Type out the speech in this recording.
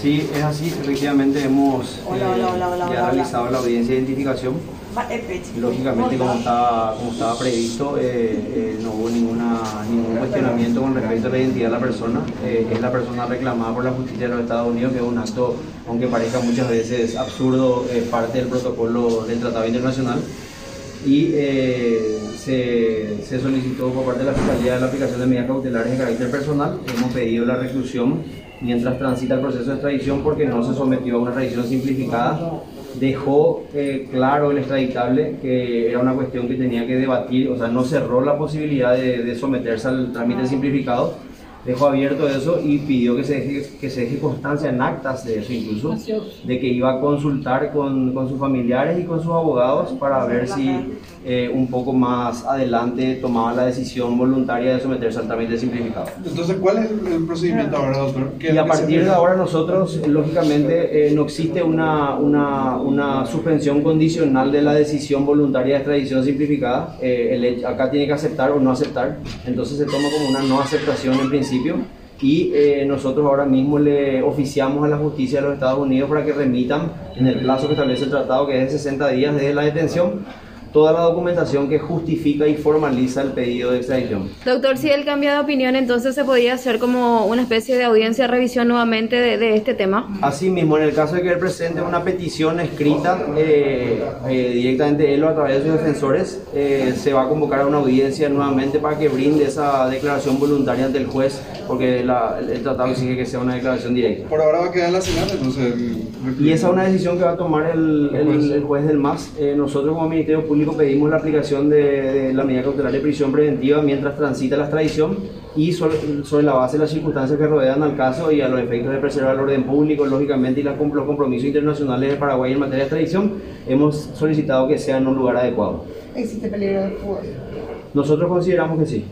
Sí, es así. Efectivamente hemos Hola, eh, hola, hola, hola, ya realizado la audiencia de identificación. Lógicamente, como estaba, como estaba previsto, eh, eh, no hubo ninguna, ningún cuestionamiento con respecto a la identidad de la persona. Eh, es la persona reclamada por la justicia de los Estados Unidos, que es un acto, aunque parezca muchas veces absurdo, eh, parte del protocolo del Tratado Internacional. Y eh, se, solicitó por parte de la Fiscalía la aplicación de medidas cautelares de carácter personal. Hemos pedido la reclusión mientras transita el proceso de extradición porque no se sometió a una extradición simplificada dejó eh, claro el extraditable que era una cuestión que tenía que debatir, o sea, no cerró la posibilidad de someterse al trámite simplificado, dejó abierto eso y pidió que se deje, que se deje constancia en actas de eso incluso, de que iba a consultar con, con sus familiares y con sus abogados para ver si eh, un poco más adelante tomaba la decisión voluntaria de someterse al trámite simplificado. Entonces, ¿cuál es el, procedimiento ahora, doctor? ¿Qué es Y a partir de ahora nosotros, lógicamente, eh, no existe una, una, una suspensión condicional de la decisión voluntaria de extradición simplificada. Eh, el acá tiene que aceptar o no aceptar, entonces se toma como una no aceptación en principio. Y eh, nosotros ahora mismo le oficiamos a la justicia de los Estados Unidos para que remitan en el plazo que establece el tratado, que es de 60 días desde la detención, toda la documentación que justifica y formaliza el pedido de extradición. Doctor, si él cambia de opinión, entonces se podría hacer como una especie de audiencia de revisión nuevamente de, de este tema. Asimismo, en el caso de que él presente una petición escrita eh, eh, directamente él o a través de sus defensores, eh, se va a convocar a una audiencia nuevamente para que brinde esa declaración voluntaria ante el juez, porque la- el tratado exige que sea una declaración directa. Por ahora va a quedar en la Senada, entonces... el- Y esa es una decisión que va a tomar el, el- el juez del MAS. Eh, nosotros como Ministerio Público pedimos la aplicación de, de la medida cautelar de prisión preventiva mientras transita la extradición y sobre, sobre la base de las circunstancias que rodean al caso y a los efectos de preservar el orden público, lógicamente, y la- los compromisos internacionales de Paraguay en materia de extradición, hemos solicitado que sea en un lugar adecuado. Existe peligro de fuga. Nosotros consideramos que sí.